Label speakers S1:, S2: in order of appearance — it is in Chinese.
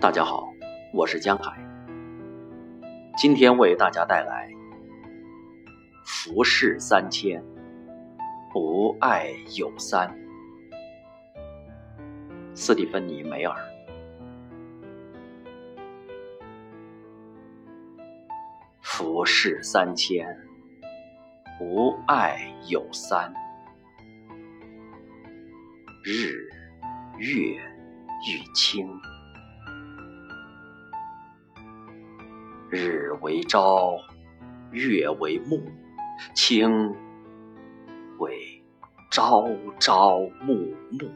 S1: 大家好，我是江海，今天为大家带来《浮世三千》，不爱有三。斯蒂芬妮·梅尔，浮世三千，不爱有三。日月欲清，日为朝，月为暮，清为朝朝暮暮。